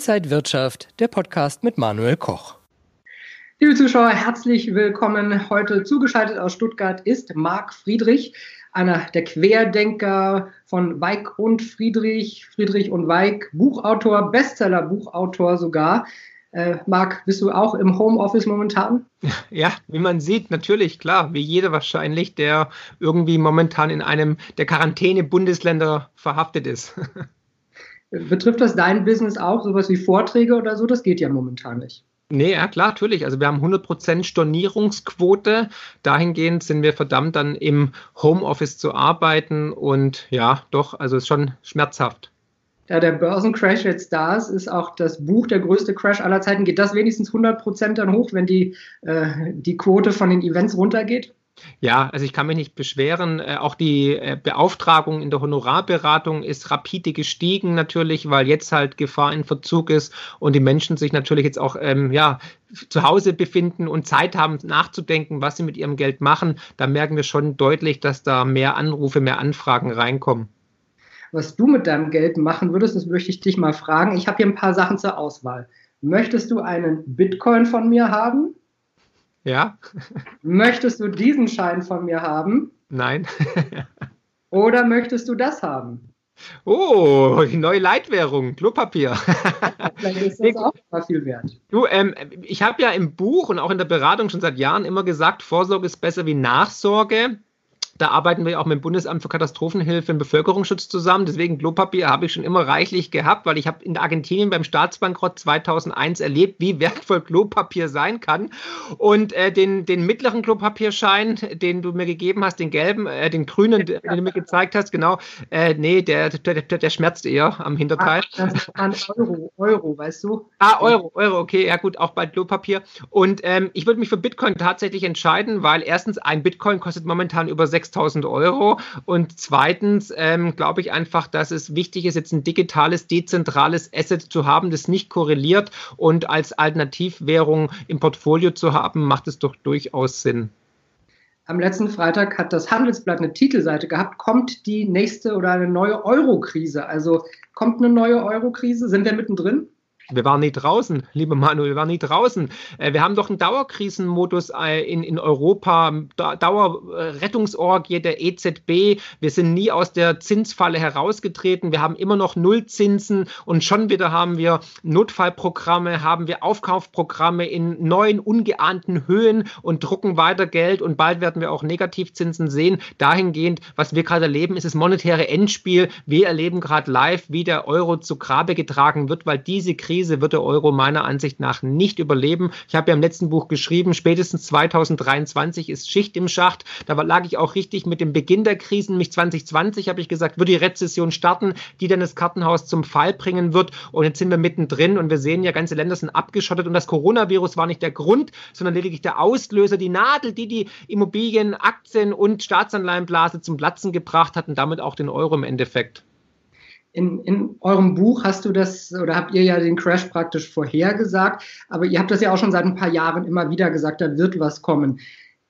Inside Wirtschaft, der Podcast mit Manuel Koch. Liebe Zuschauer, herzlich willkommen. Heute zugeschaltet aus Stuttgart ist Marc Friedrich, einer der Querdenker von Weig und Friedrich, Friedrich und Weig, Buchautor, Bestseller-Buchautor sogar. Äh, Marc, bist du auch im Homeoffice momentan? Ja, wie man sieht, natürlich, klar, wie jeder wahrscheinlich, der irgendwie momentan in einem der Quarantäne-Bundesländer verhaftet ist. Betrifft das dein Business auch, sowas wie Vorträge oder so? Das geht ja momentan nicht. Nee, ja klar, natürlich. Also wir haben 100% Stornierungsquote. Dahingehend sind wir verdammt dann im Homeoffice zu arbeiten und ja, doch, also ist schon schmerzhaft. Da der Börsencrash jetzt da ist, ist auch das Buch der größte Crash aller Zeiten. Geht das wenigstens 100% dann hoch, wenn die, äh, die Quote von den Events runtergeht? Ja, also ich kann mich nicht beschweren. Äh, auch die äh, Beauftragung in der Honorarberatung ist rapide gestiegen natürlich, weil jetzt halt Gefahr in Verzug ist und die Menschen sich natürlich jetzt auch ähm, ja, zu Hause befinden und Zeit haben nachzudenken, was sie mit ihrem Geld machen. Da merken wir schon deutlich, dass da mehr Anrufe, mehr Anfragen reinkommen. Was du mit deinem Geld machen würdest, das möchte ich dich mal fragen. Ich habe hier ein paar Sachen zur Auswahl. Möchtest du einen Bitcoin von mir haben? Ja. Möchtest du diesen Schein von mir haben? Nein. Oder möchtest du das haben? Oh, die neue Leitwährung, Klopapier. Vielleicht ist das auch mal viel wert. Du, ähm, ich habe ja im Buch und auch in der Beratung schon seit Jahren immer gesagt, Vorsorge ist besser wie Nachsorge. Da arbeiten wir auch mit dem Bundesamt für Katastrophenhilfe und Bevölkerungsschutz zusammen. Deswegen Klopapier habe ich schon immer reichlich gehabt, weil ich habe in Argentinien beim Staatsbankrott 2001 erlebt, wie wertvoll Klopapier sein kann. Und äh, den, den mittleren Klopapierschein, den du mir gegeben hast, den gelben, äh, den grünen, den du mir gezeigt hast, genau, äh, nee, der, der, der, schmerzt eher am Hinterteil. Ah, das ist ein Euro, Euro, weißt du? Ah, Euro, Euro, okay, ja gut, auch bei Klopapier. Und ähm, ich würde mich für Bitcoin tatsächlich entscheiden, weil erstens ein Bitcoin kostet momentan über 6 6000 Euro. Und zweitens ähm, glaube ich einfach, dass es wichtig ist, jetzt ein digitales, dezentrales Asset zu haben, das nicht korreliert und als Alternativwährung im Portfolio zu haben, macht es doch durchaus Sinn. Am letzten Freitag hat das Handelsblatt eine Titelseite gehabt, kommt die nächste oder eine neue Euro-Krise? Also kommt eine neue Euro-Krise? Sind wir mittendrin? Wir waren nie draußen, lieber Manuel, wir waren nie draußen. Äh, wir haben doch einen Dauerkrisenmodus äh, in, in Europa, Dauerrettungsorgie der EZB. Wir sind nie aus der Zinsfalle herausgetreten. Wir haben immer noch Nullzinsen und schon wieder haben wir Notfallprogramme, haben wir Aufkaufprogramme in neuen, ungeahnten Höhen und drucken weiter Geld und bald werden wir auch Negativzinsen sehen. Dahingehend, was wir gerade erleben, ist das monetäre Endspiel. Wir erleben gerade live, wie der Euro zu Grabe getragen wird, weil diese Krise Krise wird der Euro meiner Ansicht nach nicht überleben. Ich habe ja im letzten Buch geschrieben, spätestens 2023 ist Schicht im Schacht. Da lag ich auch richtig mit dem Beginn der Krisen. Mich 2020 habe ich gesagt, wird die Rezession starten, die dann das Kartenhaus zum Fall bringen wird. Und jetzt sind wir mittendrin und wir sehen ja, ganze Länder sind abgeschottet und das Coronavirus war nicht der Grund, sondern lediglich der Auslöser, die Nadel, die die Immobilien, Aktien und Staatsanleihenblase zum Platzen gebracht hat und damit auch den Euro im Endeffekt in, in eurem Buch hast du das oder habt ihr ja den Crash praktisch vorhergesagt, aber ihr habt das ja auch schon seit ein paar Jahren immer wieder gesagt, da wird was kommen.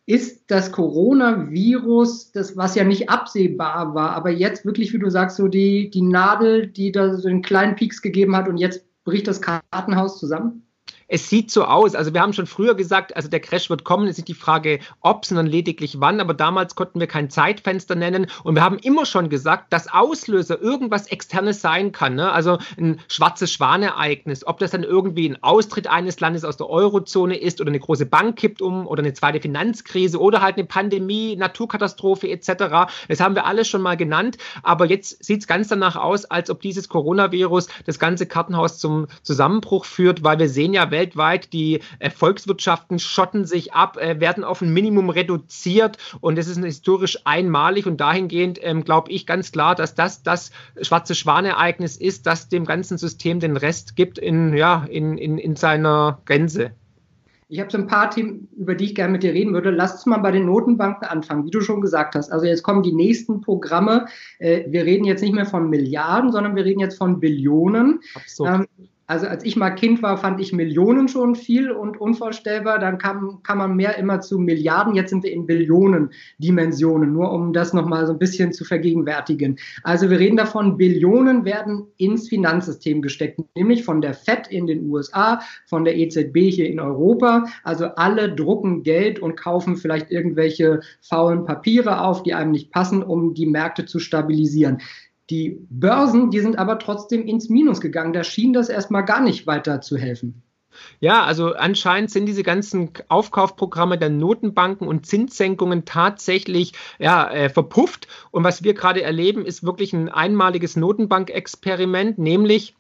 Ist das Coronavirus, das was ja nicht absehbar war, aber jetzt wirklich, wie du sagst, so die, die Nadel, die da so einen kleinen Peaks gegeben hat und jetzt bricht das Kartenhaus zusammen? Es sieht so aus. Also wir haben schon früher gesagt, also der Crash wird kommen. Es ist die Frage, ob, sondern lediglich wann. Aber damals konnten wir kein Zeitfenster nennen. Und wir haben immer schon gesagt, dass Auslöser irgendwas Externes sein kann. Ne? Also ein schwarzes Schwanereignis. Ob das dann irgendwie ein Austritt eines Landes aus der Eurozone ist oder eine große Bank kippt um oder eine zweite Finanzkrise oder halt eine Pandemie, Naturkatastrophe etc. Das haben wir alles schon mal genannt. Aber jetzt sieht es ganz danach aus, als ob dieses Coronavirus das ganze Kartenhaus zum Zusammenbruch führt, weil wir sehen ja, weltweit. Die äh, Volkswirtschaften schotten sich ab, äh, werden auf ein Minimum reduziert und es ist historisch einmalig und dahingehend ähm, glaube ich ganz klar, dass das das schwarze Schwanereignis ist, das dem ganzen System den Rest gibt in, ja, in, in, in seiner Gänze. Ich habe so ein paar Themen, über die ich gerne mit dir reden würde. Lass uns mal bei den Notenbanken anfangen, wie du schon gesagt hast. Also jetzt kommen die nächsten Programme. Äh, wir reden jetzt nicht mehr von Milliarden, sondern wir reden jetzt von Billionen. Absolut. Also als ich mal Kind war, fand ich Millionen schon viel und unvorstellbar. Dann kam, kam man mehr immer zu Milliarden. Jetzt sind wir in Billionen-Dimensionen, nur um das nochmal so ein bisschen zu vergegenwärtigen. Also wir reden davon, Billionen werden ins Finanzsystem gesteckt, nämlich von der FED in den USA, von der EZB hier in Europa. Also alle drucken Geld und kaufen vielleicht irgendwelche faulen Papiere auf, die einem nicht passen, um die Märkte zu stabilisieren. Die Börsen, die sind aber trotzdem ins Minus gegangen. Da schien das erstmal gar nicht weiter zu helfen. Ja, also anscheinend sind diese ganzen Aufkaufprogramme der Notenbanken und Zinssenkungen tatsächlich ja, äh, verpufft. Und was wir gerade erleben, ist wirklich ein einmaliges Notenbankexperiment, nämlich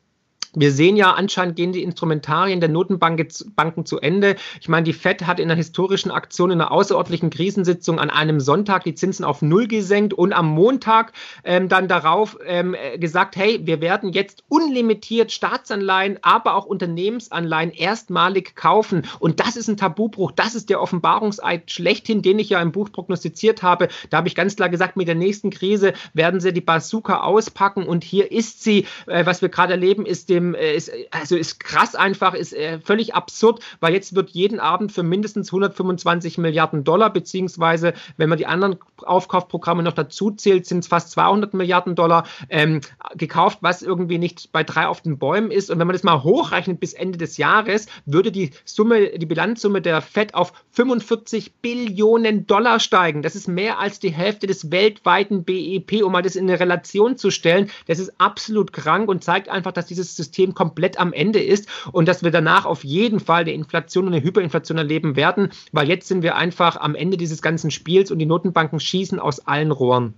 wir sehen ja, anscheinend gehen die Instrumentarien der Notenbanken zu Ende. Ich meine, die FED hat in einer historischen Aktion, in einer außerordentlichen Krisensitzung an einem Sonntag die Zinsen auf Null gesenkt und am Montag ähm, dann darauf ähm, gesagt, hey, wir werden jetzt unlimitiert Staatsanleihen, aber auch Unternehmensanleihen erstmalig kaufen. Und das ist ein Tabubruch. Das ist der Offenbarungseid schlechthin, den ich ja im Buch prognostiziert habe. Da habe ich ganz klar gesagt, mit der nächsten Krise werden sie die Bazooka auspacken. Und hier ist sie. Äh, was wir gerade erleben, ist die dem, äh, ist, also ist krass einfach, ist äh, völlig absurd, weil jetzt wird jeden Abend für mindestens 125 Milliarden Dollar, beziehungsweise wenn man die anderen Aufkaufprogramme noch dazu zählt, sind es fast 200 Milliarden Dollar ähm, gekauft, was irgendwie nicht bei drei auf den Bäumen ist. Und wenn man das mal hochrechnet bis Ende des Jahres, würde die Summe, die Bilanzsumme der FED auf 45 Billionen Dollar steigen. Das ist mehr als die Hälfte des weltweiten BIP, um mal das in eine Relation zu stellen. Das ist absolut krank und zeigt einfach, dass dieses System System komplett am Ende ist und dass wir danach auf jeden Fall eine Inflation und eine Hyperinflation erleben werden, weil jetzt sind wir einfach am Ende dieses ganzen Spiels und die Notenbanken schießen aus allen Rohren.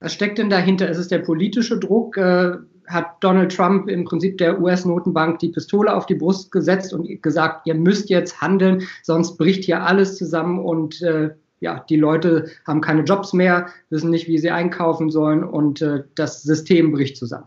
Was steckt denn dahinter? Ist es der politische Druck? Äh, hat Donald Trump im Prinzip der US-Notenbank die Pistole auf die Brust gesetzt und gesagt, ihr müsst jetzt handeln, sonst bricht hier alles zusammen und äh, ja, die Leute haben keine Jobs mehr, wissen nicht, wie sie einkaufen sollen und äh, das System bricht zusammen.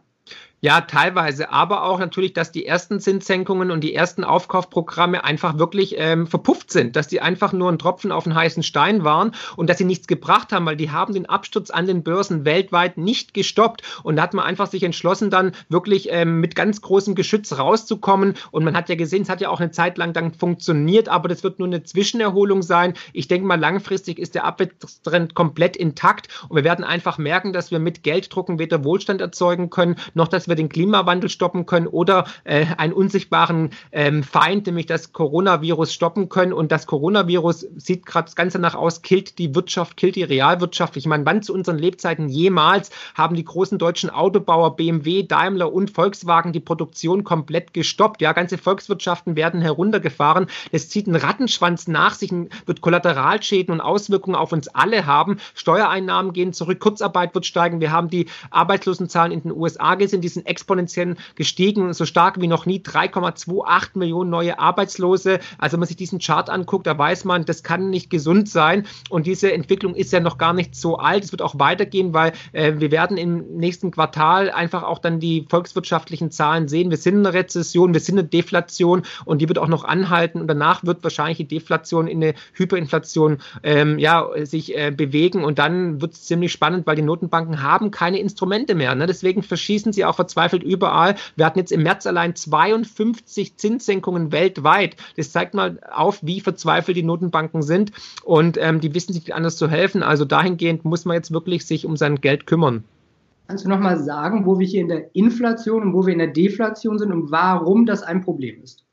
Ja, teilweise, aber auch natürlich, dass die ersten Zinssenkungen und die ersten Aufkaufprogramme einfach wirklich ähm, verpufft sind, dass die einfach nur ein Tropfen auf den heißen Stein waren und dass sie nichts gebracht haben, weil die haben den Absturz an den Börsen weltweit nicht gestoppt. Und da hat man einfach sich entschlossen, dann wirklich ähm, mit ganz großem Geschütz rauszukommen. Und man hat ja gesehen, es hat ja auch eine Zeit lang dann funktioniert, aber das wird nur eine Zwischenerholung sein. Ich denke mal, langfristig ist der Abwärtstrend komplett intakt und wir werden einfach merken, dass wir mit Gelddrucken weder Wohlstand erzeugen können, noch dass wir den Klimawandel stoppen können oder äh, einen unsichtbaren ähm, Feind, nämlich das Coronavirus, stoppen können. Und das Coronavirus sieht gerade ganz danach aus, killt die Wirtschaft, killt die Realwirtschaft. Ich meine, wann zu unseren Lebzeiten jemals haben die großen deutschen Autobauer BMW, Daimler und Volkswagen die Produktion komplett gestoppt? Ja, ganze Volkswirtschaften werden heruntergefahren. Es zieht einen Rattenschwanz nach sich, wird Kollateralschäden und Auswirkungen auf uns alle haben. Steuereinnahmen gehen zurück, Kurzarbeit wird steigen. Wir haben die Arbeitslosenzahlen in den USA gesehen, die sind exponentiell gestiegen, so stark wie noch nie, 3,28 Millionen neue Arbeitslose. Also wenn man sich diesen Chart anguckt, da weiß man, das kann nicht gesund sein. Und diese Entwicklung ist ja noch gar nicht so alt. Es wird auch weitergehen, weil äh, wir werden im nächsten Quartal einfach auch dann die volkswirtschaftlichen Zahlen sehen. Wir sind in einer Rezession, wir sind in einer Deflation und die wird auch noch anhalten. Und danach wird wahrscheinlich die Deflation in eine Hyperinflation ähm, ja, sich äh, bewegen. Und dann wird es ziemlich spannend, weil die Notenbanken haben keine Instrumente mehr. Ne? Deswegen verschießen sie auch verzweifelt überall. Wir hatten jetzt im März allein 52 Zinssenkungen weltweit. Das zeigt mal auf, wie verzweifelt die Notenbanken sind und ähm, die wissen sich nicht anders zu helfen. Also dahingehend muss man jetzt wirklich sich um sein Geld kümmern. Kannst du nochmal sagen, wo wir hier in der Inflation und wo wir in der Deflation sind und warum das ein Problem ist?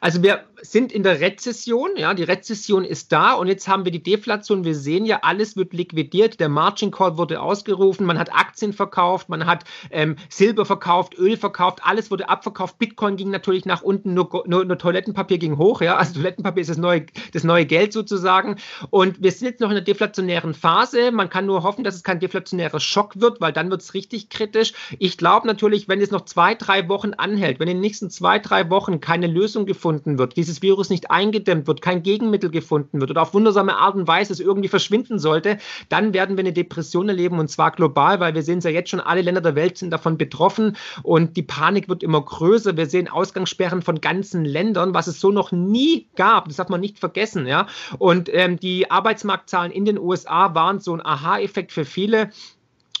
Also wir sind in der Rezession, ja, die Rezession ist da und jetzt haben wir die Deflation. Wir sehen ja, alles wird liquidiert. Der Margin Call wurde ausgerufen, man hat Aktien verkauft, man hat ähm, Silber verkauft, Öl verkauft, alles wurde abverkauft. Bitcoin ging natürlich nach unten, nur, nur, nur Toilettenpapier ging hoch, ja. Also Toilettenpapier ist das neue, das neue Geld sozusagen. Und wir sind jetzt noch in der deflationären Phase. Man kann nur hoffen, dass es kein deflationärer Schock wird, weil dann wird es richtig kritisch. Ich glaube natürlich, wenn es noch zwei, drei Wochen anhält, wenn in den nächsten zwei, drei Wochen keine Lösung gefunden wird, dieses Virus nicht eingedämmt wird, kein Gegenmittel gefunden wird oder auf wundersame Art und Weise es irgendwie verschwinden sollte, dann werden wir eine Depression erleben und zwar global, weil wir sehen es ja jetzt schon, alle Länder der Welt sind davon betroffen und die Panik wird immer größer. Wir sehen Ausgangssperren von ganzen Ländern, was es so noch nie gab. Das darf man nicht vergessen, ja. Und ähm, die Arbeitsmarktzahlen in den USA waren so ein Aha-Effekt für viele.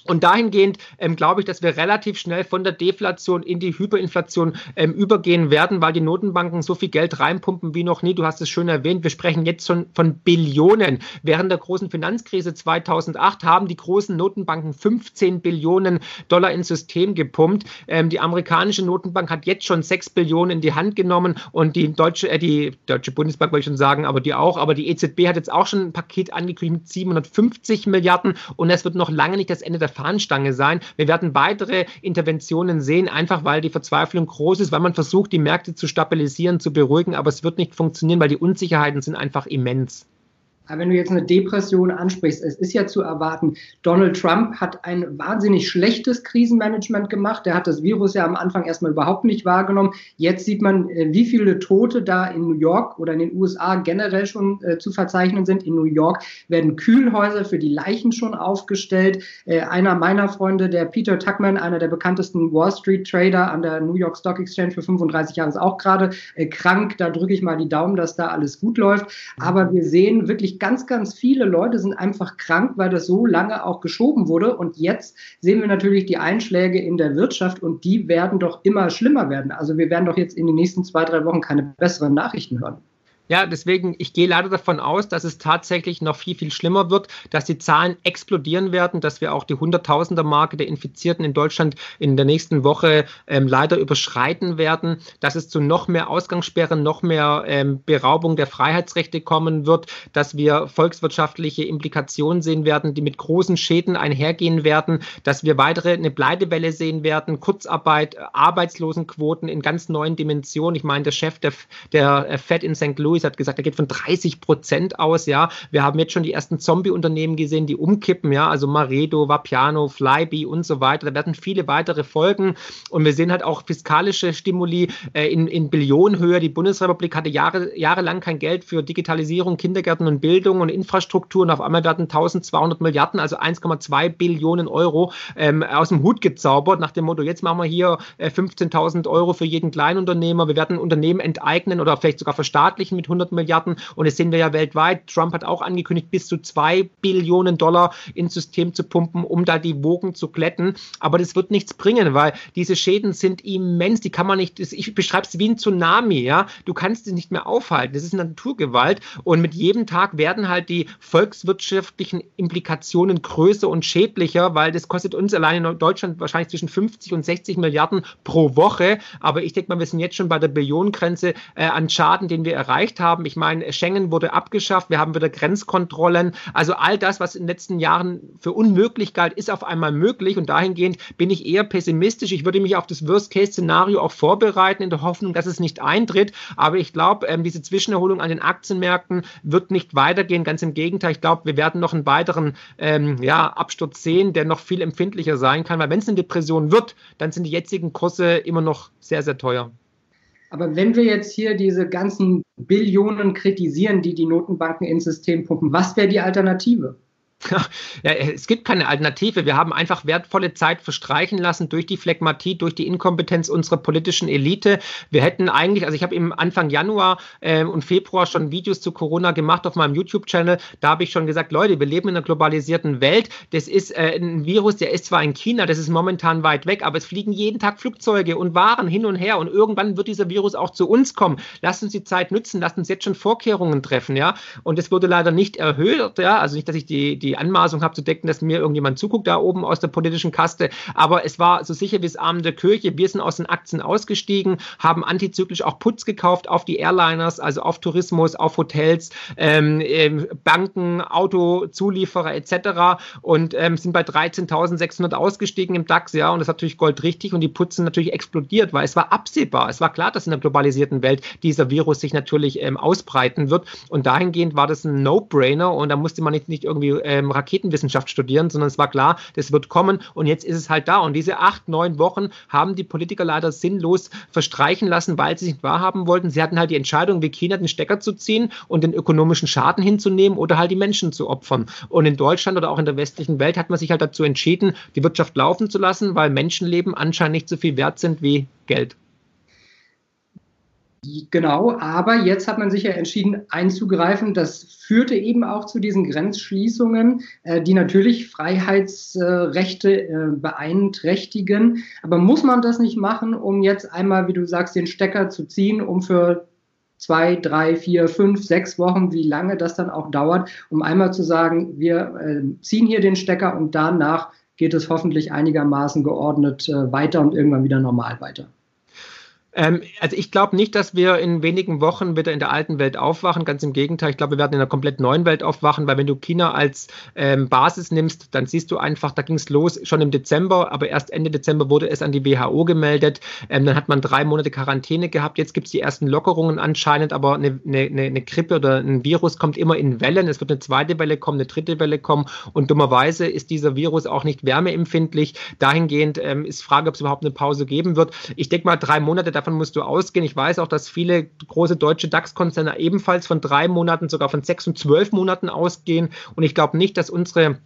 Und dahingehend ähm, glaube ich, dass wir relativ schnell von der Deflation in die Hyperinflation ähm, übergehen werden, weil die Notenbanken so viel Geld reinpumpen wie noch nie. Du hast es schön erwähnt. Wir sprechen jetzt schon von Billionen. Während der großen Finanzkrise 2008 haben die großen Notenbanken 15 Billionen Dollar ins System gepumpt. Ähm, die amerikanische Notenbank hat jetzt schon 6 Billionen in die Hand genommen und die deutsche, äh, die deutsche Bundesbank wollte ich schon sagen, aber die auch. Aber die EZB hat jetzt auch schon ein Paket angekündigt mit 750 Milliarden und es wird noch lange nicht das Ende der Fahnenstange sein. Wir werden weitere Interventionen sehen, einfach weil die Verzweiflung groß ist, weil man versucht, die Märkte zu stabilisieren, zu beruhigen, aber es wird nicht funktionieren, weil die Unsicherheiten sind einfach immens. Aber wenn du jetzt eine Depression ansprichst, es ist ja zu erwarten, Donald Trump hat ein wahnsinnig schlechtes Krisenmanagement gemacht. Der hat das Virus ja am Anfang erstmal überhaupt nicht wahrgenommen. Jetzt sieht man, äh, wie viele Tote da in New York oder in den USA generell schon äh, zu verzeichnen sind. In New York werden Kühlhäuser für die Leichen schon aufgestellt. Äh, einer meiner Freunde, der Peter Tuckman, einer der bekanntesten Wall Street Trader an der New York Stock Exchange für 35 Jahre, ist auch gerade äh, krank. Da drücke ich mal die Daumen, dass da alles gut läuft. Aber wir sehen wirklich ganz, ganz viele Leute sind einfach krank, weil das so lange auch geschoben wurde. Und jetzt sehen wir natürlich die Einschläge in der Wirtschaft und die werden doch immer schlimmer werden. Also wir werden doch jetzt in den nächsten zwei, drei Wochen keine besseren Nachrichten hören. Ja, deswegen, ich gehe leider davon aus, dass es tatsächlich noch viel, viel schlimmer wird, dass die Zahlen explodieren werden, dass wir auch die Hunderttausender-Marke der Infizierten in Deutschland in der nächsten Woche ähm, leider überschreiten werden, dass es zu noch mehr Ausgangssperren, noch mehr ähm, Beraubung der Freiheitsrechte kommen wird, dass wir volkswirtschaftliche Implikationen sehen werden, die mit großen Schäden einhergehen werden, dass wir weitere eine Pleitewelle sehen werden, Kurzarbeit, Arbeitslosenquoten in ganz neuen Dimensionen. Ich meine, der Chef der, der Fed in St. Louis Lewis hat gesagt, er geht von 30 Prozent aus, ja. Wir haben jetzt schon die ersten Zombie-Unternehmen gesehen, die umkippen, ja, also Maredo, Vapiano, Flybe und so weiter. Da werden viele weitere folgen. Und wir sehen halt auch fiskalische Stimuli äh, in, in Billionenhöhe. Die Bundesrepublik hatte Jahre, jahrelang kein Geld für Digitalisierung, Kindergärten und Bildung und Infrastruktur. Und auf einmal werden 1200 Milliarden, also 1,2 Billionen Euro ähm, aus dem Hut gezaubert, nach dem Motto, jetzt machen wir hier äh, 15.000 Euro für jeden Kleinunternehmer. Wir werden Unternehmen enteignen oder vielleicht sogar verstaatlichen mit 100 Milliarden. Und das sehen wir ja weltweit. Trump hat auch angekündigt, bis zu zwei Billionen Dollar ins System zu pumpen, um da die Wogen zu glätten. Aber das wird nichts bringen, weil diese Schäden sind immens. Die kann man nicht, ich beschreibe es wie ein Tsunami, ja. Du kannst es nicht mehr aufhalten. Das ist Naturgewalt. Und mit jedem Tag werden halt die volkswirtschaftlichen Implikationen größer und schädlicher, weil das kostet uns allein in Deutschland wahrscheinlich zwischen 50 und 60 Milliarden pro Woche. Aber ich denke mal, wir sind jetzt schon bei der Billionengrenze äh, an Schaden, den wir erreichen erreicht haben. Ich meine, Schengen wurde abgeschafft, wir haben wieder Grenzkontrollen. Also all das, was in den letzten Jahren für unmöglich galt, ist auf einmal möglich. Und dahingehend bin ich eher pessimistisch. Ich würde mich auf das Worst-Case-Szenario auch vorbereiten, in der Hoffnung, dass es nicht eintritt. Aber ich glaube, ähm, diese Zwischenerholung an den Aktienmärkten wird nicht weitergehen. Ganz im Gegenteil, ich glaube, wir werden noch einen weiteren ähm, ja, Absturz sehen, der noch viel empfindlicher sein kann. Weil wenn es eine Depression wird, dann sind die jetzigen Kurse immer noch sehr, sehr teuer. Aber wenn wir jetzt hier diese ganzen Billionen kritisieren, die die Notenbanken ins System pumpen, was wäre die Alternative? Ja, es gibt keine Alternative. Wir haben einfach wertvolle Zeit verstreichen lassen durch die Phlegmatie, durch die Inkompetenz unserer politischen Elite. Wir hätten eigentlich, also ich habe im Anfang Januar äh, und Februar schon Videos zu Corona gemacht auf meinem YouTube-Channel. Da habe ich schon gesagt, Leute, wir leben in einer globalisierten Welt. Das ist äh, ein Virus, der ist zwar in China, das ist momentan weit weg, aber es fliegen jeden Tag Flugzeuge und Waren hin und her und irgendwann wird dieser Virus auch zu uns kommen. Lasst uns die Zeit nützen, lasst uns jetzt schon Vorkehrungen treffen, ja. Und es wurde leider nicht erhöht, ja. Also nicht, dass ich die, die die Anmaßung habe zu denken, dass mir irgendjemand zuguckt da oben aus der politischen Kaste. Aber es war so sicher wie das Abend der Kirche. Wir sind aus den Aktien ausgestiegen, haben antizyklisch auch Putz gekauft auf die Airliners, also auf Tourismus, auf Hotels, ähm, ähm Banken, Autozulieferer etc. und ähm, sind bei 13.600 ausgestiegen im DAX. Ja, und das ist natürlich goldrichtig und die Putzen natürlich explodiert, weil es war absehbar. Es war klar, dass in der globalisierten Welt dieser Virus sich natürlich ähm, ausbreiten wird. Und dahingehend war das ein No-Brainer und da musste man nicht, nicht irgendwie äh, ähm, Raketenwissenschaft studieren, sondern es war klar, das wird kommen und jetzt ist es halt da. Und diese acht, neun Wochen haben die Politiker leider sinnlos verstreichen lassen, weil sie es nicht wahrhaben wollten. Sie hatten halt die Entscheidung, wie China den Stecker zu ziehen und den ökonomischen Schaden hinzunehmen oder halt die Menschen zu opfern. Und in Deutschland oder auch in der westlichen Welt hat man sich halt dazu entschieden, die Wirtschaft laufen zu lassen, weil Menschenleben anscheinend nicht so viel wert sind wie Geld. Genau, aber jetzt hat man sich ja entschieden einzugreifen. Das führte eben auch zu diesen Grenzschließungen, äh, die natürlich Freiheitsrechte äh, beeinträchtigen. Aber muss man das nicht machen, um jetzt einmal, wie du sagst, den Stecker zu ziehen, um für zwei, drei, vier, fünf, sechs Wochen, wie lange das dann auch dauert, um einmal zu sagen, wir äh, ziehen hier den Stecker und danach geht es hoffentlich einigermaßen geordnet weiter und irgendwann wieder normal weiter. Ähm, also ich glaube nicht, dass wir in wenigen Wochen wieder in der alten Welt aufwachen. Ganz im Gegenteil, ich glaube, wir werden in einer komplett neuen Welt aufwachen, weil wenn du China als ähm, Basis nimmst, dann siehst du einfach, da ging es los schon im Dezember, aber erst Ende Dezember wurde es an die WHO gemeldet. Ähm, dann hat man drei Monate Quarantäne gehabt. Jetzt gibt es die ersten Lockerungen anscheinend, aber eine, eine, eine Grippe oder ein Virus kommt immer in Wellen. Es wird eine zweite Welle kommen, eine dritte Welle kommen und dummerweise ist dieser Virus auch nicht wärmeempfindlich. Dahingehend ähm, ist Frage, ob es überhaupt eine Pause geben wird. Ich denke mal, drei Monate davon musst du ausgehen. Ich weiß auch, dass viele große deutsche DAX-Konzerne ebenfalls von drei Monaten, sogar von sechs und zwölf Monaten ausgehen. Und ich glaube nicht, dass unsere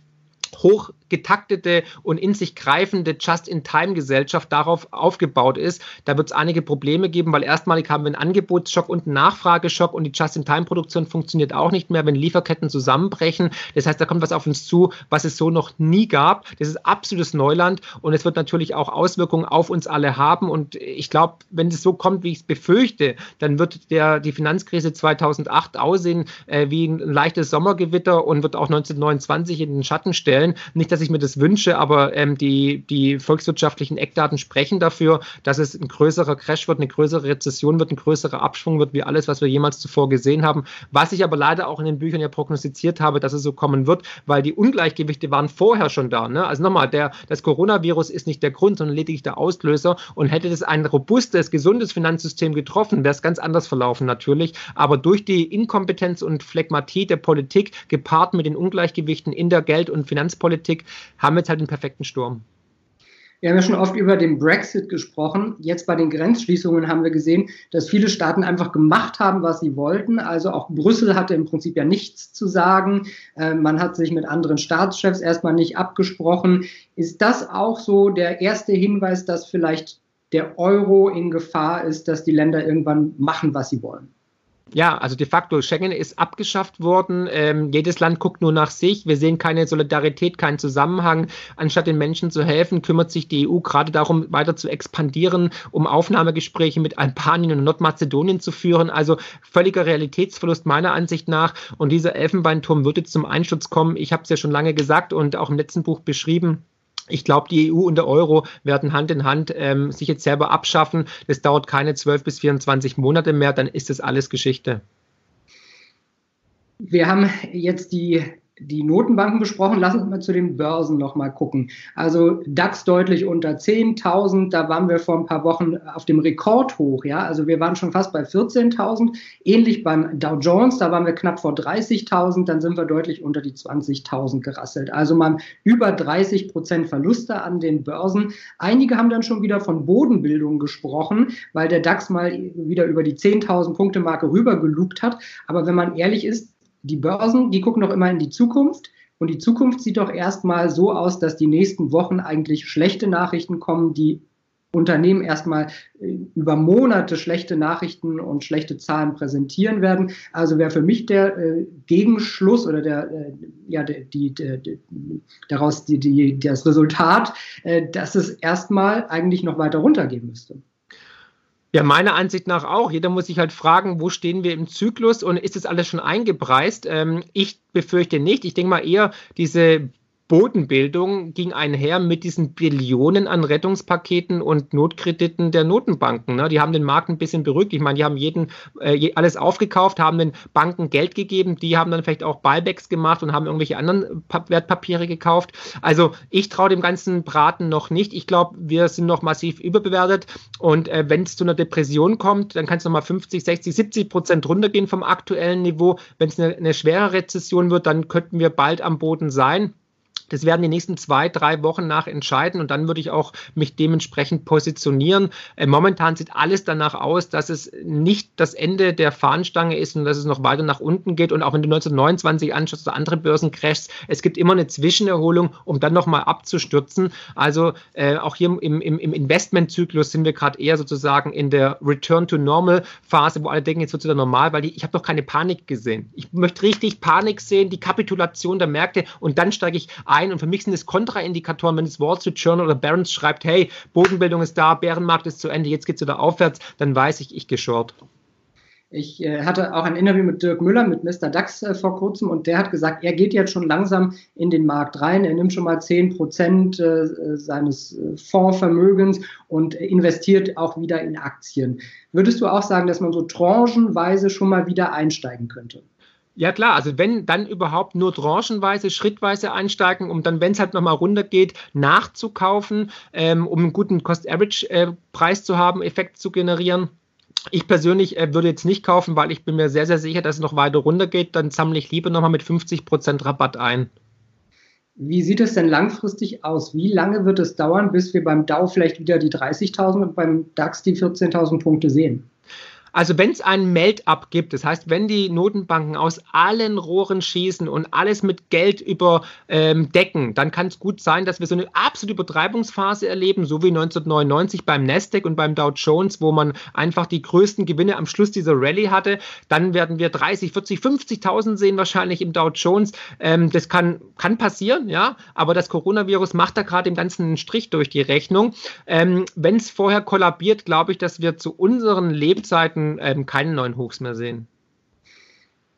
hoch getaktete und in sich greifende Just-in-Time-Gesellschaft darauf aufgebaut ist. Da wird es einige Probleme geben, weil erstmalig haben wir einen Angebotsschock und einen Nachfrageschock und die Just-in-Time-Produktion funktioniert auch nicht mehr, wenn Lieferketten zusammenbrechen. Das heißt, da kommt was auf uns zu, was es so noch nie gab. Das ist absolutes Neuland und es wird natürlich auch Auswirkungen auf uns alle haben. Und ich glaube, wenn es so kommt, wie ich es befürchte, dann wird der, die Finanzkrise 2008 aussehen äh, wie ein leichtes Sommergewitter und wird auch 1929 in den Schatten stellen. Nicht, dass ich mir das wünsche, aber ähm, die, die volkswirtschaftlichen Eckdaten sprechen dafür, dass es ein größerer Crash wird, eine größere Rezession wird, ein größerer Abschwung wird, wie alles, was wir jemals zuvor gesehen haben. Was ich aber leider auch in den Büchern ja prognostiziert habe, dass es so kommen wird, weil die Ungleichgewichte waren vorher schon da. Ne? Also nochmal, der, das Coronavirus ist nicht der Grund, sondern lediglich der Auslöser. Und hätte das ein robustes, gesundes Finanzsystem getroffen, wäre es ganz anders verlaufen natürlich. Aber durch die Inkompetenz und Phlegmatie der Politik gepaart mit den Ungleichgewichten in der Geld- und Finanzpolitik haben wir jetzt halt den perfekten Sturm. Wir haben ja schon oft über den Brexit gesprochen. Jetzt bei den Grenzschließungen haben wir gesehen, dass viele Staaten einfach gemacht haben, was sie wollten. Also auch Brüssel hatte im Prinzip ja nichts zu sagen. Äh, man hat sich mit anderen Staatschefs erstmal nicht abgesprochen. Ist das auch so der erste Hinweis, dass vielleicht der Euro in Gefahr ist, dass die Länder irgendwann machen, was sie wollen? Ja, also de facto, Schengen ist abgeschafft worden. Ähm, jedes Land guckt nur nach sich. Wir sehen keine Solidarität, keinen Zusammenhang. Anstatt den Menschen zu helfen, kümmert sich die EU gerade darum, weiter zu expandieren, um Aufnahmegespräche mit Albanien und Nordmazedonien zu führen. Also völliger Realitätsverlust meiner Ansicht nach. Und dieser Elfenbeinturm jetzt zum Einsturz kommen. Ich habe es ja schon lange gesagt und auch im letzten Buch beschrieben. Ich glaube, die EU und der Euro werden Hand in Hand ähm, sich jetzt selber abschaffen. Das dauert keine 12 bis 24 Monate mehr, dann ist das alles Geschichte. Wir haben jetzt die die Notenbanken besprochen. Lass uns mal zu den Börsen nochmal gucken. Also DAX deutlich unter 10.000. Da waren wir vor ein paar Wochen auf dem Rekordhoch. Ja, also wir waren schon fast bei 14.000. Ähnlich beim Dow Jones. Da waren wir knapp vor 30.000. Dann sind wir deutlich unter die 20.000 gerasselt. Also mal über 30 Prozent Verluste an den Börsen. Einige haben dann schon wieder von Bodenbildung gesprochen, weil der DAX mal wieder über die 10.000 Punkte Marke rübergelugt hat. Aber wenn man ehrlich ist, die Börsen, die gucken doch immer in die Zukunft. Und die Zukunft sieht doch erstmal so aus, dass die nächsten Wochen eigentlich schlechte Nachrichten kommen, die Unternehmen erstmal äh, über Monate schlechte Nachrichten und schlechte Zahlen präsentieren werden. Also wäre für mich der äh, Gegenschluss oder der, äh, ja, die, die, die, daraus das Resultat, äh, dass es erstmal eigentlich noch weiter runtergehen müsste. Ja, meiner Ansicht nach auch. Jeder muss sich halt fragen, wo stehen wir im Zyklus und ist das alles schon eingepreist? Ähm, ich befürchte nicht. Ich denke mal eher, diese Bodenbildung ging einher mit diesen Billionen an Rettungspaketen und Notkrediten der Notenbanken. Ne? Die haben den Markt ein bisschen beruhigt. Ich meine, die haben jeden äh, alles aufgekauft, haben den Banken Geld gegeben, die haben dann vielleicht auch Buybacks gemacht und haben irgendwelche anderen pa Wertpapiere gekauft. Also ich traue dem ganzen Braten noch nicht. Ich glaube, wir sind noch massiv überbewertet und äh, wenn es zu einer Depression kommt, dann kann es nochmal 50, 60, 70 Prozent runtergehen vom aktuellen Niveau. Wenn es eine, eine schwere Rezession wird, dann könnten wir bald am Boden sein Das werden die nächsten zwei, drei Wochen nach entscheiden und dann würde ich auch mich dementsprechend positionieren. Äh, momentan sieht alles danach aus, dass es nicht das Ende der Fahnenstange ist und dass es noch weiter nach unten geht. Und auch wenn du 1929 anschaust oder andere Börsencrashs, es gibt immer eine Zwischenerholung, um dann nochmal abzustürzen. Also äh, auch hier im, im, im Investmentzyklus sind wir gerade eher sozusagen in der Return to Normal Phase, wo alle denken, jetzt wird es wieder normal, weil die, ich habe doch keine Panik gesehen. Ich möchte richtig Panik sehen, die Kapitulation der Märkte und dann steige ich ein ein. Und für mich sind es Kontraindikatoren, wenn das Wall Street Journal oder Barron's schreibt, hey, Bodenbildung ist da, Bärenmarkt ist zu Ende, jetzt geht es wieder aufwärts, dann weiß ich, ich geschort. Ich äh, hatte auch ein Interview mit Dirk Müller, mit Mr. DAX äh, vor kurzem, und der hat gesagt, er geht jetzt schon langsam in den Markt rein. Er nimmt schon mal 10 Prozent äh, seines Fondsvermögens und investiert auch wieder in Aktien. Würdest du auch sagen, dass man so tranchenweise schon mal wieder einsteigen könnte? Ja klar, also wenn dann überhaupt nur tranchenweise, schrittweise einsteigen, um dann, wenn es halt nochmal runtergeht, nachzukaufen, ähm, um einen guten Cost-Average-Preis äh, zu haben, Effekt zu generieren. Ich persönlich äh, würde jetzt nicht kaufen, weil ich bin mir sehr, sehr sicher, dass es noch weiter runtergeht. Dann sammle ich lieber nochmal mit 50% Rabatt ein. Wie sieht es denn langfristig aus? Wie lange wird es dauern, bis wir beim Dow vielleicht wieder die 30.000 und beim DAX die 14.000 Punkte sehen? Also wenn es einen Melt-up gibt, das heißt, wenn die Notenbanken aus allen Rohren schießen und alles mit Geld überdecken, ähm, dann kann es gut sein, dass wir so eine absolute Übertreibungsphase erleben, so wie 1999 beim Nasdaq und beim Dow Jones, wo man einfach die größten Gewinne am Schluss dieser Rallye hatte. Dann werden wir 30, 40, 50.000 sehen wahrscheinlich im Dow Jones. Ähm, das kann, kann passieren, ja, aber das Coronavirus macht da gerade im Ganzen einen Strich durch die Rechnung. Ähm, wenn es vorher kollabiert, glaube ich, dass wir zu unseren Lebzeiten Monaten ähm, keinen neuen Hochs mehr sehen.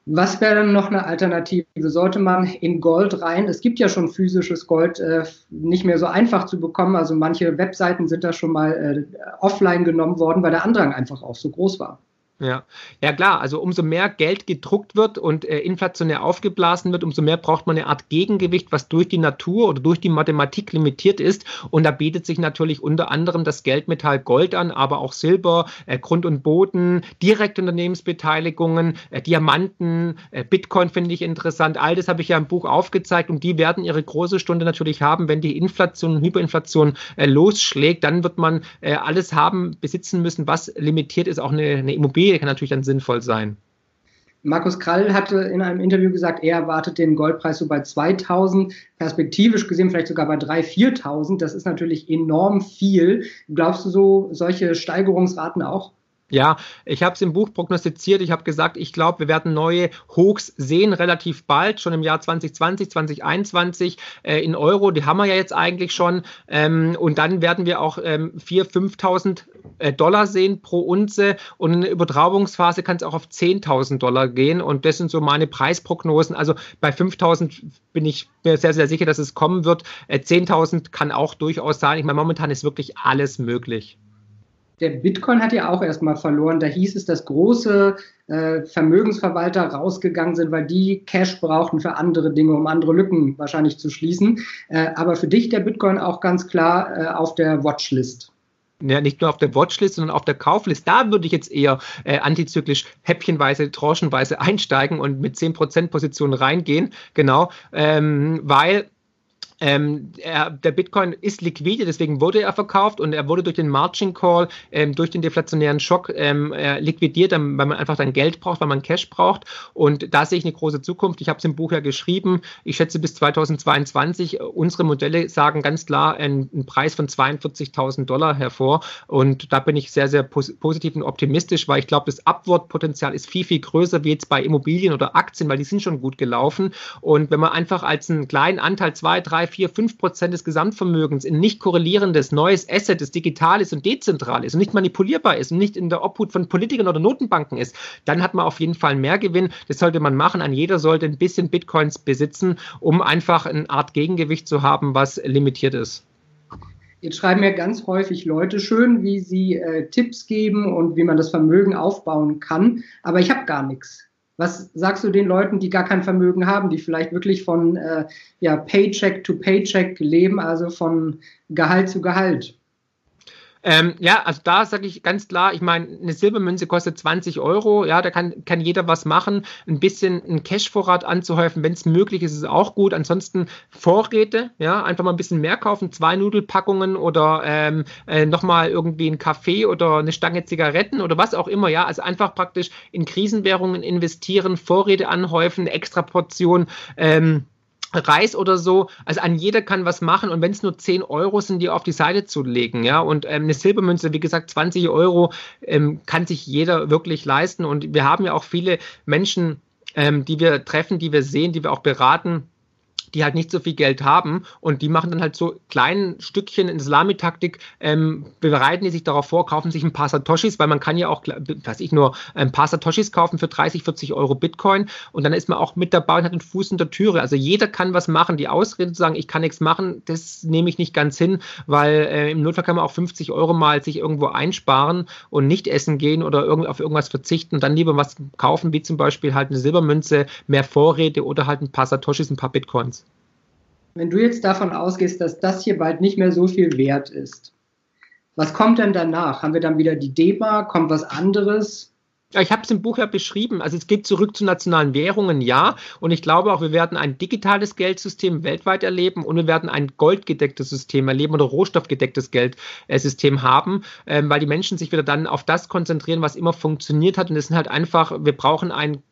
Was wäre dann noch eine Alternative? Sollte man in Gold rein? Es gibt ja schon physisches Gold äh, nicht mehr so einfach zu bekommen. Also manche Webseiten sind da schon mal äh, offline genommen worden, weil der Andrang einfach auch so groß war. Ja, ja klar, also umso mehr Geld gedruckt wird und äh, inflationär aufgeblasen wird, umso mehr braucht man eine Art Gegengewicht, was durch die Natur oder durch die Mathematik limitiert ist. Und da bietet sich natürlich unter anderem das Geldmetall Gold an, aber auch Silber, äh, Grund und Boden, direkte Unternehmensbeteiligungen, äh, Diamanten, äh, Bitcoin finde ich interessant. All das habe ich ja im Buch aufgezeigt und die werden ihre große Stunde natürlich haben, wenn die Inflation und Hyperinflation äh, losschlägt. Dann wird man äh, alles haben, besitzen müssen, was limitiert ist, auch eine, eine Immobilie Immobilie kann natürlich dann sinnvoll sein. Markus Krall hatte in einem Interview gesagt, er erwartet den Goldpreis so bei 2000, perspektivisch gesehen vielleicht sogar bei 3.000, 4.000. Das ist natürlich enorm viel. Glaubst du so solche Steigerungsraten auch? Ja, ich habe es im Buch prognostiziert. Ich habe gesagt, ich glaube, wir werden neue Hochs sehen relativ bald, schon im Jahr 2020, 2021 äh, in Euro. Die haben wir ja jetzt eigentlich schon. Ähm, und dann werden wir auch ähm, 4.000, 5.000 äh, Dollar sehen pro Unze. Und in der Übertrauungsphase kann es auch auf 10.000 Dollar gehen. Und das sind so meine Preisprognosen. Also bei 5.000 bin ich mir sehr, sehr sicher, dass es kommen wird. Äh, 10.000 kann auch durchaus sein. Ich meine, momentan ist wirklich alles möglich der Bitcoin hat ja auch erstmal verloren. Da hieß es, dass große äh, Vermögensverwalter rausgegangen sind, weil die Cash brauchten für andere Dinge, um andere Lücken wahrscheinlich zu schließen. Äh, aber für dich der Bitcoin auch ganz klar äh, auf der Watchlist. Ja, nicht nur auf der Watchlist, sondern auf der Kauflist. Da würde ich jetzt eher äh, antizyklisch häppchenweise, tranchenweise einsteigen und mit 10% Positionen reingehen. Genau, ähm, weil ähm, er, der Bitcoin ist liquide, deswegen wurde er verkauft und er wurde durch den Margin Call, ähm, durch den deflationären Schock ähm, äh, liquidiert, weil man einfach dann Geld braucht, weil man Cash braucht. Und da sehe ich eine große Zukunft. Ich habe es im Buch ja geschrieben. Ich schätze bis 2022. Äh, unsere Modelle sagen ganz klar einen, einen Preis von 42.000 Dollar hervor. Und da bin ich sehr, sehr pos positiv und optimistisch, weil ich glaube, das Abwortpotenzial ist viel, viel größer wie jetzt bei Immobilien oder Aktien, weil die sind schon gut gelaufen. Und wenn man einfach als einen kleinen Anteil, zwei, drei, drei, vier, fünf Prozent des Gesamtvermögens in nicht korrelierendes neues Asset, das digital ist und dezentral ist und nicht manipulierbar ist und nicht in der Obhut von Politikern oder Notenbanken ist, dann hat man auf jeden Fall mehr Gewinn. Das sollte man machen. An jeder sollte ein bisschen Bitcoins besitzen, um einfach eine Art Gegengewicht zu haben, was limitiert ist. Jetzt schreiben mir ganz häufig Leute schön, wie sie äh, Tipps geben und wie man das Vermögen aufbauen kann, aber ich habe gar nichts. Was sagst du den Leuten, die gar kein Vermögen haben, die vielleicht wirklich von äh, ja, Paycheck to Paycheck leben, also von Gehalt zu Gehalt? Ähm, ja, also da sage ich ganz klar, ich meine, eine Silbermünze kostet 20 Euro, ja, da kann, kann jeder was machen. Ein bisschen einen Cashvorrat anzuhäufen, wenn es möglich ist, ist auch gut. Ansonsten Vorräte, ja, einfach mal ein bisschen mehr kaufen, zwei Nudelpackungen oder ähm, äh, nochmal irgendwie einen Kaffee oder eine Stange Zigaretten oder was auch immer, ja. Also einfach praktisch in Krisenwährungen investieren, Vorräte anhäufen, extra Portion. Ähm, Reis oder so, also an jeder kann was machen und wenn es nur 10 Euro sind, die auf die Seite zu legen, ja, und ähm, eine Silbermünze, wie gesagt, 20 Euro ähm, kann sich jeder wirklich leisten. Und wir haben ja auch viele Menschen, ähm, die wir treffen, die wir sehen, die wir auch beraten, die halt nicht so viel Geld haben und die machen dann halt so kleinen Stückchen in Salami-Taktik, ähm, bereiten die sich darauf vor, kaufen sich ein paar Satoshis, weil man kann ja auch, weiß ich nur, ein paar Satoshis kaufen für 30, 40 Euro Bitcoin und dann ist man auch mit dabei und hat einen Fuß in der Türe. Also jeder kann was machen. Die Ausrede zu sagen, ich kann nichts machen, das nehme ich nicht ganz hin, weil äh, im Notfall kann man auch 50 Euro mal sich irgendwo einsparen und nicht essen gehen oder irgend, auf irgendwas verzichten und dann lieber was kaufen, wie zum Beispiel halt eine Silbermünze, mehr Vorräte oder halt ein paar Satoshis, ein paar Bitcoins. Wenn du jetzt davon ausgehst, dass das hier bald nicht mehr so viel wert ist, was kommt denn danach? Haben wir dann wieder die DEMA? Kommt was anderes? Ja, ich habe es im Buch ja beschrieben. Also es geht zurück zu nationalen Währungen, ja. Und ich glaube auch, wir werden ein digitales Geldsystem weltweit erleben und wir werden ein goldgedecktes System erleben oder rohstoffgedecktes Geldsystem haben, ähm, weil die Menschen sich wieder dann auf das konzentrieren, was immer funktioniert hat. Und es sind halt einfach, wir brauchen ein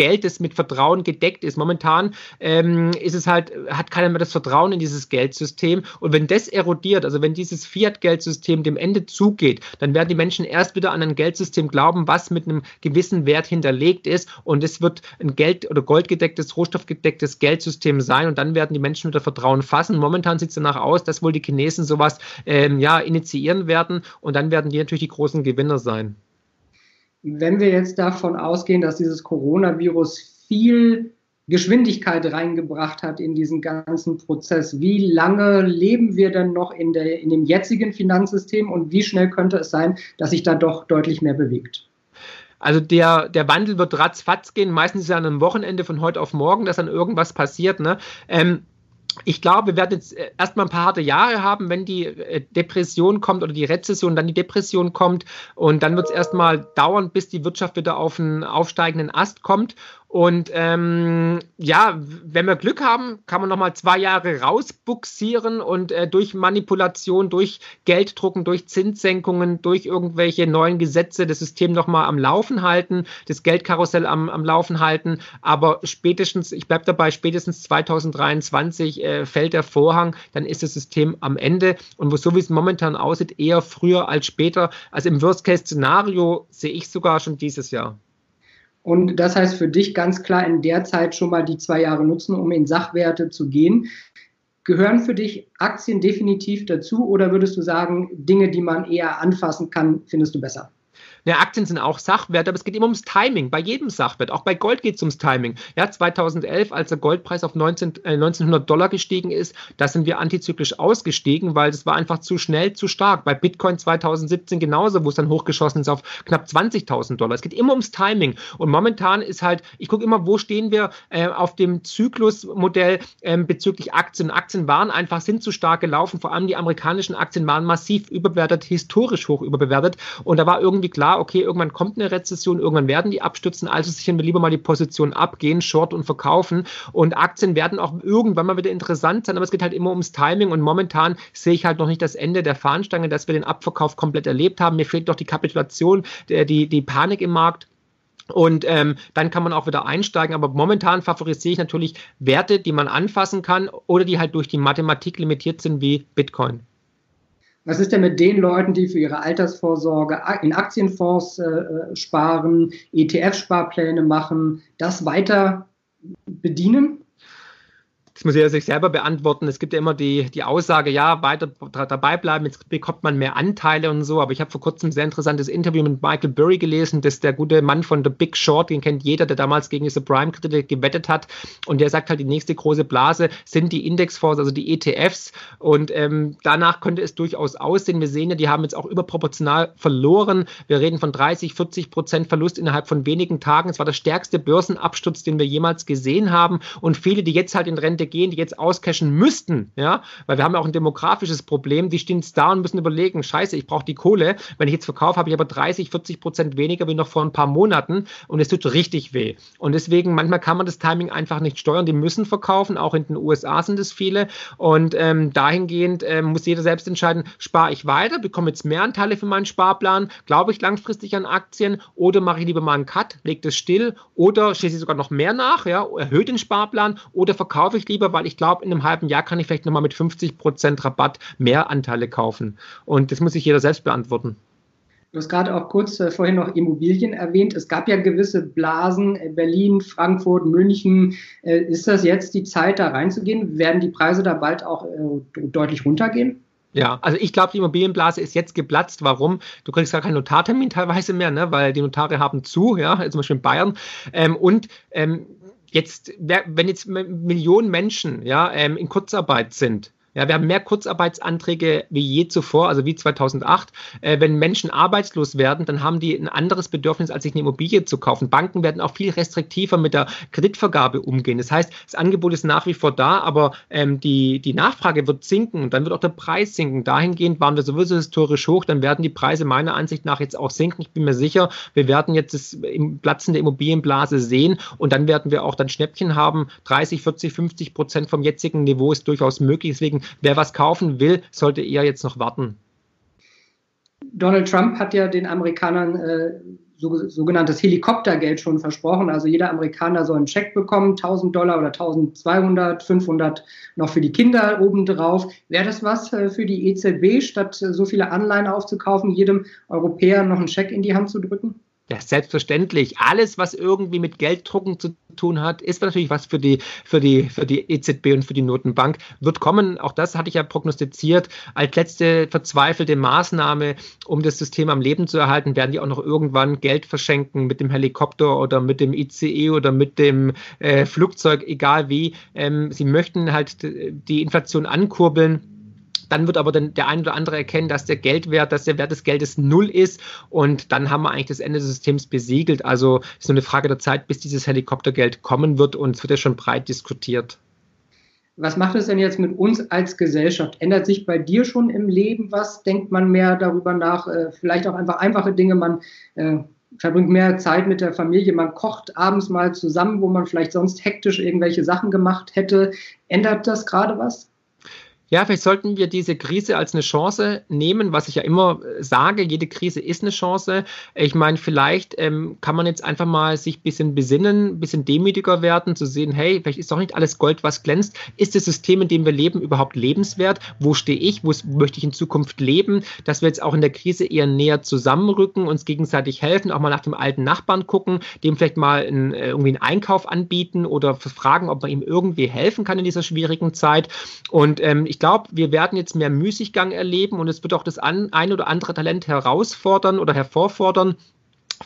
Geld, das mit Vertrauen gedeckt ist. Momentan ähm, ist es halt, hat keiner mehr das Vertrauen in dieses Geldsystem. Und wenn das erodiert, also wenn dieses Fiat-Geldsystem dem Ende zugeht, dann werden die Menschen erst wieder an ein Geldsystem glauben, was mit einem gewissen Wert hinterlegt ist. Und es wird ein Geld- oder goldgedecktes, rohstoffgedecktes Geldsystem sein. Und dann werden die Menschen wieder Vertrauen fassen. Momentan sieht es danach aus, dass wohl die Chinesen sowas ähm, ja, initiieren werden. Und dann werden die natürlich die großen Gewinner sein. Wenn wir jetzt davon ausgehen, dass dieses Coronavirus viel Geschwindigkeit reingebracht hat in diesen ganzen Prozess. Wie lange leben wir denn noch in, der, in dem jetzigen Finanzsystem und wie schnell könnte es sein, dass sich da doch deutlich mehr bewegt? Also der, der Wandel wird ratzfatz gehen. Meistens ist ja an einem Wochenende von heute auf morgen, dass dann irgendwas passiert. Ne? Ähm, ich glaube, wir werden jetzt äh, erstmal ein paar harte Jahre haben, wenn die äh, Depression kommt oder die Rezession, dann die Depression kommt. Und dann wird es erstmal dauern, bis die Wirtschaft wieder auf einen aufsteigenden Ast kommt. Und ähm, ja, wenn wir Glück haben, kann man nochmal zwei Jahre rausbuxieren und äh, durch Manipulation, durch Gelddrucken, durch Zinssenkungen, durch irgendwelche neuen Gesetze das System nochmal am Laufen halten, das Geldkarussell am, am Laufen halten. Aber spätestens, ich bleibe dabei, spätestens 2023 äh, fällt der Vorhang, dann ist das System am Ende. Und wo so wie es momentan aussieht, eher früher als später. Also im Worst-Case-Szenario sehe ich sogar schon dieses Jahr. Und das heißt für dich ganz klar in der Zeit schon mal die zwei Jahre nutzen, um in Sachwerte zu gehen. Gehören für dich Aktien definitiv dazu oder würdest du sagen, Dinge, die man eher anfassen kann, findest du besser? Ja, Aktien sind auch Sachwerte, aber es geht immer ums Timing. Bei jedem Sachwert, auch bei Gold geht es ums Timing. Ja, 2011, als der Goldpreis auf 19, äh, 1900 Dollar gestiegen ist, da sind wir antizyklisch ausgestiegen, weil es war einfach zu schnell, zu stark. Bei Bitcoin 2017 genauso, wo es dann hochgeschossen ist auf knapp 20.000 Dollar. Es geht immer ums Timing. Und momentan ist halt, ich gucke immer, wo stehen wir äh, auf dem Zyklusmodell äh, bezüglich Aktien. Aktien waren einfach, sind zu stark gelaufen. Vor allem die amerikanischen Aktien waren massiv überbewertet, historisch hoch überbewertet. Und da war irgendwie klar, klar, okay, irgendwann kommt eine Rezession, irgendwann werden die abstürzen, also sichern wir lieber mal die Position abgehen, short und verkaufen. Und Aktien werden auch irgendwann mal wieder interessant sein, aber es geht halt immer ums Timing und momentan sehe ich halt noch nicht das Ende der Fahnenstange, dass wir den Abverkauf komplett erlebt haben. Mir fehlt doch die Kapitulation, die, die Panik im Markt. Und ähm, dann kann man auch wieder einsteigen. Aber momentan favorisiere ich natürlich Werte, die man anfassen kann oder die halt durch die Mathematik limitiert sind wie Bitcoin. Was ist denn mit den Leuten, die für ihre Altersvorsorge in Aktienfonds äh, äh sparen, ETF-Sparpläne machen, das weiter bedienen? Das muss er sich selber beantworten. Es gibt ja immer die, die Aussage, ja, weiter dabei bleiben, jetzt bekommt man mehr Anteile und so. Aber ich habe vor kurzem ein sehr interessantes Interview mit Michael Burry gelesen, das ist der gute Mann von The Big Short, den kennt jeder, der damals gegen diese Prime-Kredite gewettet hat. Und der sagt halt, die nächste große Blase sind die Indexfonds, also die ETFs. Und ähm, danach könnte es durchaus aussehen. Wir sehen ja, die haben jetzt auch überproportional verloren. Wir reden von 30, 40 Prozent Verlust innerhalb von wenigen Tagen. Es war der stärkste Börsenabsturz, den wir jemals gesehen haben. Und viele, die jetzt halt in Rente gehen, die jetzt auscashen müssten, ja, weil wir haben ja auch ein demografisches Problem, die stehen da und müssen überlegen, scheiße, ich brauche die Kohle, wenn ich jetzt verkaufe, habe ich aber 30, 40 Prozent weniger wie noch vor ein paar Monaten und es tut richtig weh. Und deswegen, manchmal kann man das Timing einfach nicht steuern, die müssen verkaufen, auch in den USA sind es viele. Und ähm, dahingehend ähm, muss jeder selbst entscheiden, spare ich weiter, bekomme jetzt mehr Anteile für meinen Sparplan, glaube ich langfristig an Aktien oder mache ich lieber mal einen Cut, lege das still oder schließe ich sogar noch mehr nach, ja, erhöhe den Sparplan oder verkaufe ich lieber, weil ich glaube, in einem halben Jahr kann ich vielleicht nochmal mit 50 Prozent Rabatt mehr Anteile kaufen. Und das muss sich jeder selbst beantworten. Du hast gerade auch kurz äh, vorhin noch Immobilien erwähnt. Es gab ja gewisse Blasen, äh, Berlin, Frankfurt, München. Äh, ist das jetzt die Zeit, da reinzugehen? Werden die Preise da bald auch äh, deutlich runtergehen? Ja, also ich glaube, die Immobilienblase ist jetzt geplatzt. Warum? Du kriegst gar keinen Notartermin teilweise mehr, ne? weil die Notare haben zu, ja, zum Beispiel in Bayern. Ähm, und ähm, jetzt, wenn jetzt Millionen Menschen ja, ähm, in Kurzarbeit sind, ja, wir haben mehr Kurzarbeitsanträge wie je zuvor, also wie 2008. Äh, wenn Menschen arbeitslos werden, dann haben die ein anderes Bedürfnis, als sich eine Immobilie zu kaufen. Banken werden auch viel restriktiver mit der Kreditvergabe umgehen. Das heißt, das Angebot ist nach wie vor da, aber ähm, die, die Nachfrage wird sinken und dann wird auch der Preis sinken. Dahingehend waren wir sowieso historisch hoch, dann werden die Preise meiner Ansicht nach jetzt auch sinken. Ich bin mir sicher, wir werden jetzt das Platzen der Immobilienblase sehen und dann werden wir auch dann Schnäppchen haben. 30, 40, 50 Prozent vom jetzigen Niveau ist durchaus möglich. Deswegen wer was kaufen will, sollte eher jetzt noch warten. Donald Trump hat ja den Amerikanern äh, so, sogenanntes Helikoptergeld schon versprochen. Also jeder Amerikaner soll einen Scheck bekommen, 1000 Dollar oder 1200, 500 noch für die Kinder obendrauf. Wäre das was äh, für die EZB, statt äh, so viele Anleihen aufzukaufen, jedem Europäer noch einen Scheck in die Hand zu drücken? Ja, selbstverständlich. Alles, was irgendwie mit Gelddrucken zu tun hat, ist natürlich was für die, für die, für die EZB und für die Notenbank. Wird kommen, auch das hatte ich ja prognostiziert, als letzte verzweifelte Maßnahme, um das System am Leben zu erhalten, werden die auch noch irgendwann Geld verschenken mit dem Helikopter oder mit dem ICE oder mit dem äh, Flugzeug, egal wie. Ähm, sie möchten halt die Inflation ankurbeln dann wird aber dann der ein oder andere erkennen, dass der Geldwert, dass der Wert des Geldes null ist und dann haben wir eigentlich das Ende des Systems besiegelt. Also es ist nur eine Frage der Zeit, bis dieses Helikoptergeld kommen wird und es wird ja schon breit diskutiert. Was macht es denn jetzt mit uns als Gesellschaft? Ändert sich bei dir schon im Leben was? Denkt man mehr darüber nach? Äh, vielleicht auch einfach einfache Dinge. Man äh, verbringt mehr Zeit mit der Familie. Man kocht abends mal zusammen, wo man vielleicht sonst hektisch irgendwelche Sachen gemacht hätte. Ändert das gerade was? Ja, vielleicht sollten wir diese Krise als eine Chance nehmen, was ich ja immer äh, sage, jede Krise ist eine Chance. Ich meine, vielleicht ähm, kann man jetzt einfach mal sich ein bisschen besinnen, ein bisschen demütiger werden, zu sehen, hey, vielleicht ist doch nicht alles Gold, was glänzt. Ist das System, in dem wir leben, überhaupt lebenswert? Wo stehe ich? Wo möchte ich in Zukunft leben? Dass wir jetzt auch in der Krise eher näher zusammenrücken, uns gegenseitig helfen, auch mal nach dem alten Nachbarn gucken, dem vielleicht mal ein, äh, irgendwie einen Einkauf anbieten oder fragen, ob man ihm irgendwie helfen kann in dieser schwierigen Zeit. Und ähm, ich glaube, wir werden jetzt mehr Müßiggang erleben und es wird auch das ein oder andere Talent herausfordern oder hervorfordern,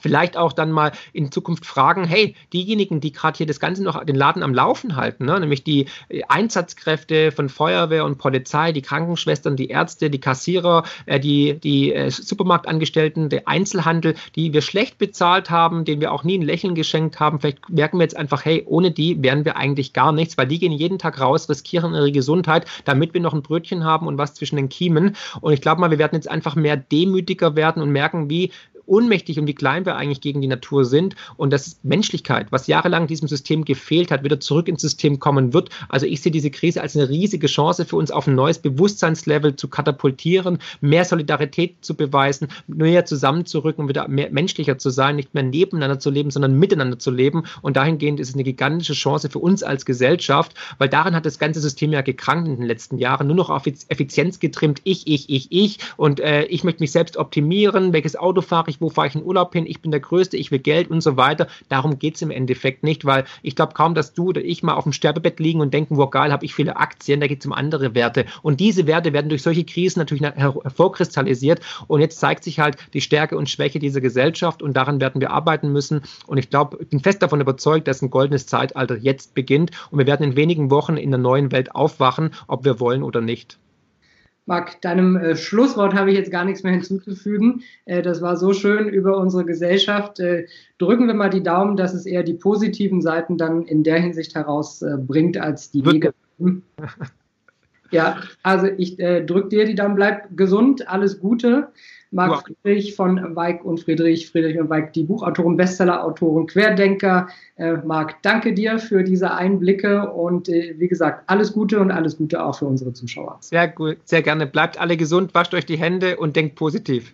vielleicht auch dann mal in Zukunft fragen, hey, diejenigen, die gerade hier das Ganze noch den Laden am Laufen halten, ne, nämlich die äh, Einsatzkräfte von Feuerwehr und Polizei, die Krankenschwestern, die Ärzte, die Kassierer, äh, die, die äh, Supermarktangestellten, der Einzelhandel, die wir schlecht bezahlt haben, denen wir auch nie ein Lächeln geschenkt haben, vielleicht merken wir jetzt einfach, hey, ohne die wären wir eigentlich gar nichts, weil die gehen jeden Tag raus, riskieren ihre Gesundheit, damit wir noch ein Brötchen haben und was zwischen den Kiemen. Und ich glaube mal, wir werden jetzt einfach mehr demütiger werden und merken, wie ohnmächtig und wie klein wir eigentlich gegen die Natur sind und dass Menschlichkeit, was jahrelang diesem System gefehlt hat, wieder zurück ins System kommen wird. Also ich sehe diese Krise als eine riesige Chance für uns auf ein neues Bewusstseinslevel zu katapultieren, mehr Solidarität zu beweisen, näher zusammenzurücken, wieder mehr menschlicher zu sein, nicht mehr nebeneinander zu leben, sondern miteinander zu leben. Und dahingehend ist es eine gigantische Chance für uns als Gesellschaft, weil daran hat das ganze System ja gekrankt in den letzten Jahren, nur noch auf Effizienz getrimmt, ich, ich, ich, ich und äh, ich möchte mich selbst optimieren, welches Auto fahre ich, ich, wo fahre ich in Urlaub hin, ich bin der Größte, ich will Geld und so weiter. Darum geht es im Endeffekt nicht, weil ich glaube kaum, dass du oder ich mal auf dem Sterbebett liegen und denken, wo geil, habe ich viele Aktien, da geht es um andere Werte. Und diese Werte werden durch solche Krisen natürlich hervorkristallisiert. Und jetzt zeigt sich halt die Stärke und Schwäche dieser Gesellschaft und daran werden wir arbeiten müssen. Und ich glaube, ich bin fest davon überzeugt, dass ein goldenes Zeitalter jetzt beginnt und wir werden in wenigen Wochen in der neuen Welt aufwachen, ob wir wollen oder nicht. Marc, deinem äh, Schlusswort habe ich jetzt gar nichts mehr hinzuzufügen. Äh, das war so schön über unsere Gesellschaft. Äh, drücken wir mal die Daumen, dass es eher die positiven Seiten dann in der Hinsicht herausbringt, als die Hm. Ja, also ich äh, drücke dir die Daumen, bleib gesund, alles Gute. Marc. Friedrich von Weig und Friedrich, Friedrich und Weig, die Buchautoren, Bestsellerautoren, Querdenker. Äh, Marc, danke dir für diese Einblicke und äh, wie gesagt, alles Gute und alles Gute auch für unsere Zuschauer. Sehr gut, sehr gerne. Bleibt alle gesund, wascht euch die Hände und denkt positiv.